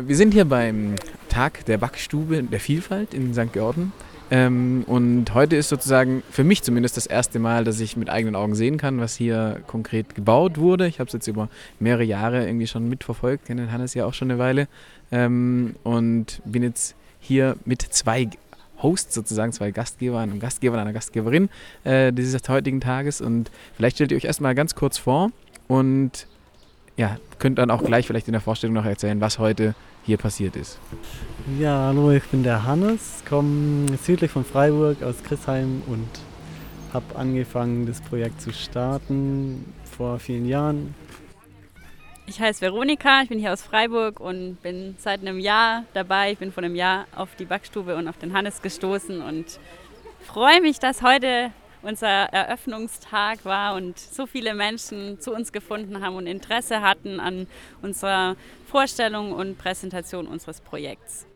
Äh, wir sind hier beim Tag der Backstube der Vielfalt in St. Georgen. Ähm, und heute ist sozusagen für mich zumindest das erste Mal, dass ich mit eigenen Augen sehen kann, was hier konkret gebaut wurde. Ich habe es jetzt über mehrere Jahre irgendwie schon mitverfolgt, kenne Hannes ja auch schon eine Weile. Ähm, und bin jetzt hier mit zwei Hosts sozusagen, zwei Gastgebern und Gastgeber und einer Gastgeberin äh, dieses heutigen Tages. Und vielleicht stellt ihr euch erstmal ganz kurz vor und ja, könnt dann auch gleich vielleicht in der Vorstellung noch erzählen, was heute hier passiert ist. Ja, hallo, ich bin der Hannes, komme südlich von Freiburg aus Chrissheim und habe angefangen, das Projekt zu starten vor vielen Jahren. Ich heiße Veronika, ich bin hier aus Freiburg und bin seit einem Jahr dabei. Ich bin vor einem Jahr auf die Backstube und auf den Hannes gestoßen und freue mich, dass heute unser Eröffnungstag war und so viele Menschen zu uns gefunden haben und Interesse hatten an unserer Vorstellung und Präsentation unseres Projekts.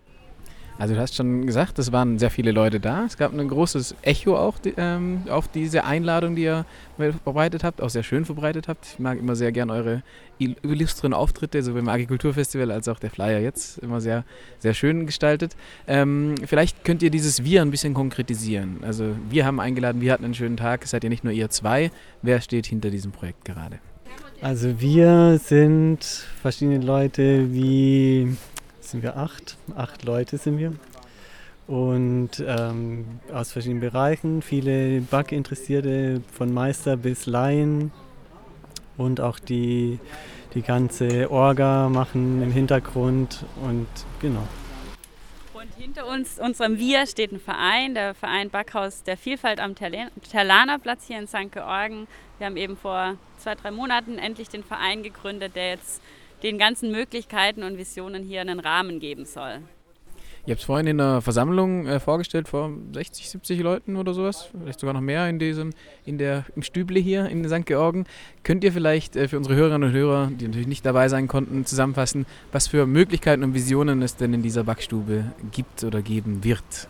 Also du hast schon gesagt, es waren sehr viele Leute da. Es gab ein großes Echo auch die, ähm, auf diese Einladung, die ihr verbreitet habt, auch sehr schön verbreitet habt. Ich mag immer sehr gern eure illustren Auftritte, sowohl im Agrikulturfestival als auch der Flyer jetzt. Immer sehr, sehr schön gestaltet. Ähm, vielleicht könnt ihr dieses Wir ein bisschen konkretisieren. Also wir haben eingeladen, wir hatten einen schönen Tag. Es seid ja nicht nur ihr zwei. Wer steht hinter diesem Projekt gerade? Also wir sind verschiedene Leute wie sind wir acht. Acht Leute sind wir. Und ähm, aus verschiedenen Bereichen, viele Backinteressierte von Meister bis Laien und auch die, die ganze Orga machen im Hintergrund und genau. Und hinter uns, unserem Wir, steht ein Verein, der Verein Backhaus der Vielfalt am Terlanerplatz hier in St. Georgen. Wir haben eben vor zwei, drei Monaten endlich den Verein gegründet, der jetzt den ganzen Möglichkeiten und Visionen hier einen Rahmen geben soll. Ihr habt es vorhin in der Versammlung äh, vorgestellt, vor 60, 70 Leuten oder sowas, vielleicht sogar noch mehr in diesem, in der, im Stüble hier in St. Georgen. Könnt ihr vielleicht äh, für unsere Hörerinnen und Hörer, die natürlich nicht dabei sein konnten, zusammenfassen, was für Möglichkeiten und Visionen es denn in dieser Backstube gibt oder geben wird?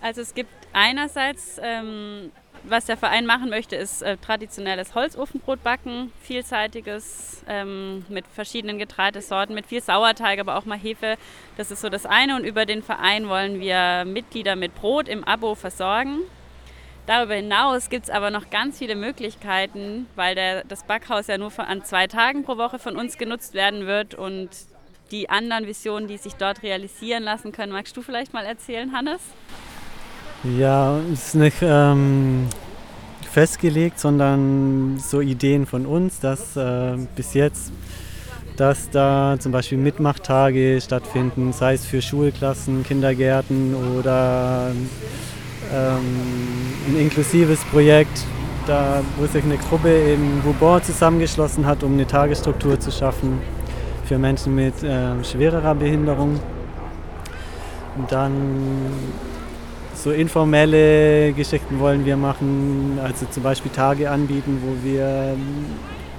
Also es gibt einerseits ähm, was der Verein machen möchte, ist äh, traditionelles Holzofenbrot backen, vielseitiges ähm, mit verschiedenen Getreidesorten, mit viel Sauerteig, aber auch mal Hefe. Das ist so das eine. Und über den Verein wollen wir Mitglieder mit Brot im Abo versorgen. Darüber hinaus gibt es aber noch ganz viele Möglichkeiten, weil der, das Backhaus ja nur von, an zwei Tagen pro Woche von uns genutzt werden wird und die anderen Visionen, die sich dort realisieren lassen können. Magst du vielleicht mal erzählen, Hannes? Ja, es ist nicht ähm, festgelegt, sondern so Ideen von uns, dass äh, bis jetzt, dass da zum Beispiel Mitmachtage stattfinden, sei es für Schulklassen, Kindergärten oder ähm, ein inklusives Projekt, da, wo sich eine Gruppe in Bourbon zusammengeschlossen hat, um eine Tagesstruktur zu schaffen für Menschen mit äh, schwererer Behinderung. Und dann so informelle Geschichten wollen wir machen, also zum Beispiel Tage anbieten, wo wir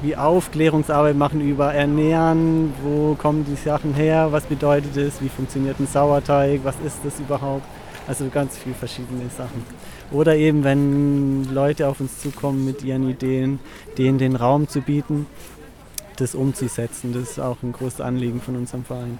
wie Aufklärungsarbeit machen über Ernähren, wo kommen die Sachen her, was bedeutet es, wie funktioniert ein Sauerteig, was ist das überhaupt. Also ganz viele verschiedene Sachen. Oder eben, wenn Leute auf uns zukommen mit ihren Ideen, denen den Raum zu bieten, das umzusetzen. Das ist auch ein großes Anliegen von unserem Verein.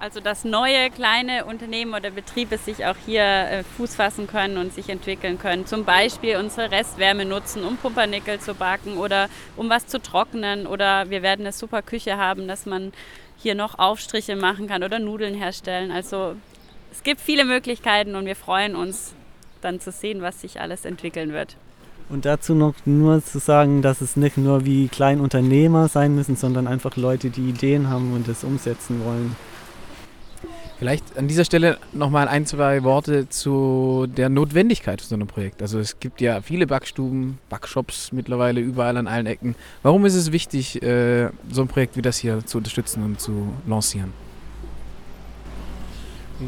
Also dass neue kleine Unternehmen oder Betriebe sich auch hier äh, Fuß fassen können und sich entwickeln können. Zum Beispiel unsere Restwärme nutzen, um Pumpernickel zu backen oder um was zu trocknen. Oder wir werden eine super Küche haben, dass man hier noch Aufstriche machen kann oder Nudeln herstellen. Also es gibt viele Möglichkeiten und wir freuen uns dann zu sehen, was sich alles entwickeln wird. Und dazu noch nur zu sagen, dass es nicht nur wie Kleinunternehmer sein müssen, sondern einfach Leute, die Ideen haben und es umsetzen wollen. Vielleicht an dieser Stelle nochmal ein, zwei Worte zu der Notwendigkeit von so einem Projekt. Also es gibt ja viele Backstuben, Backshops mittlerweile überall an allen Ecken. Warum ist es wichtig, äh, so ein Projekt wie das hier zu unterstützen und zu lancieren?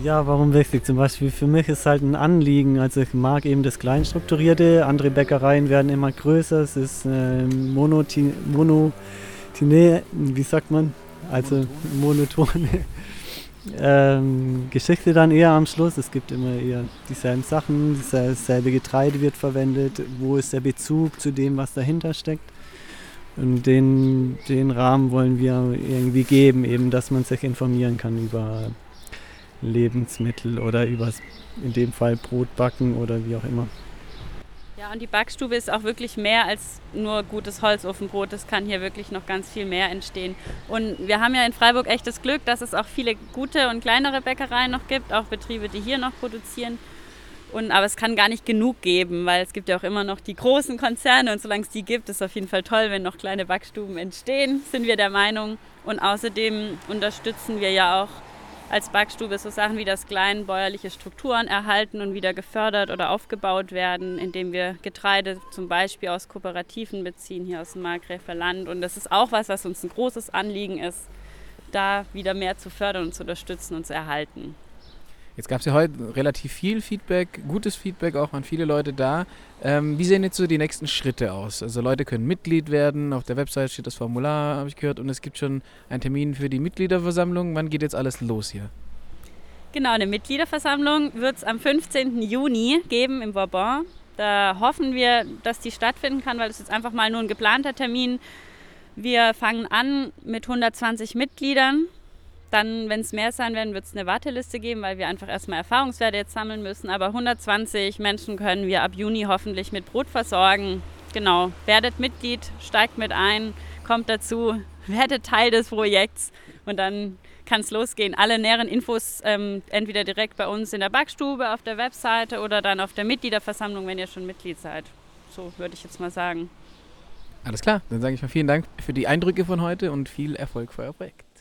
Ja, warum wichtig? Zum Beispiel für mich ist halt ein Anliegen. Also ich mag eben das Kleinstrukturierte. Andere Bäckereien werden immer größer. Es ist äh, monotine, monotine, wie sagt man? Also monotone ähm, Geschichte dann eher am Schluss. Es gibt immer eher dieselben Sachen, dasselbe Getreide wird verwendet. Wo ist der Bezug zu dem, was dahinter steckt? Und den, den Rahmen wollen wir irgendwie geben, eben, dass man sich informieren kann über Lebensmittel oder über in dem Fall Brotbacken oder wie auch immer. Ja, und die Backstube ist auch wirklich mehr als nur gutes Holzofenbrot. Es kann hier wirklich noch ganz viel mehr entstehen. Und wir haben ja in Freiburg echt das Glück, dass es auch viele gute und kleinere Bäckereien noch gibt, auch Betriebe, die hier noch produzieren. Und, aber es kann gar nicht genug geben, weil es gibt ja auch immer noch die großen Konzerne und solange es die gibt, ist es auf jeden Fall toll, wenn noch kleine Backstuben entstehen, sind wir der Meinung. Und außerdem unterstützen wir ja auch als Backstube so Sachen wie das kleinbäuerliche Strukturen erhalten und wieder gefördert oder aufgebaut werden, indem wir Getreide zum Beispiel aus Kooperativen beziehen, hier aus dem Markgräfer Land. Und das ist auch was, was uns ein großes Anliegen ist, da wieder mehr zu fördern und zu unterstützen und zu erhalten. Jetzt gab es ja heute relativ viel Feedback, gutes Feedback, auch waren viele Leute da. Ähm, wie sehen jetzt so die nächsten Schritte aus? Also Leute können Mitglied werden, auf der Website steht das Formular, habe ich gehört, und es gibt schon einen Termin für die Mitgliederversammlung. Wann geht jetzt alles los hier? Genau, eine Mitgliederversammlung wird es am 15. Juni geben im Bourbon. Da hoffen wir, dass die stattfinden kann, weil es jetzt einfach mal nur ein geplanter Termin. Wir fangen an mit 120 Mitgliedern dann, wenn es mehr sein werden, wird es eine Warteliste geben, weil wir einfach erstmal Erfahrungswerte jetzt sammeln müssen. Aber 120 Menschen können wir ab Juni hoffentlich mit Brot versorgen. Genau, werdet Mitglied, steigt mit ein, kommt dazu, werdet Teil des Projekts und dann kann es losgehen. Alle näheren Infos ähm, entweder direkt bei uns in der Backstube, auf der Webseite oder dann auf der Mitgliederversammlung, wenn ihr schon Mitglied seid. So würde ich jetzt mal sagen. Alles klar, dann sage ich mal vielen Dank für die Eindrücke von heute und viel Erfolg für euer Projekt.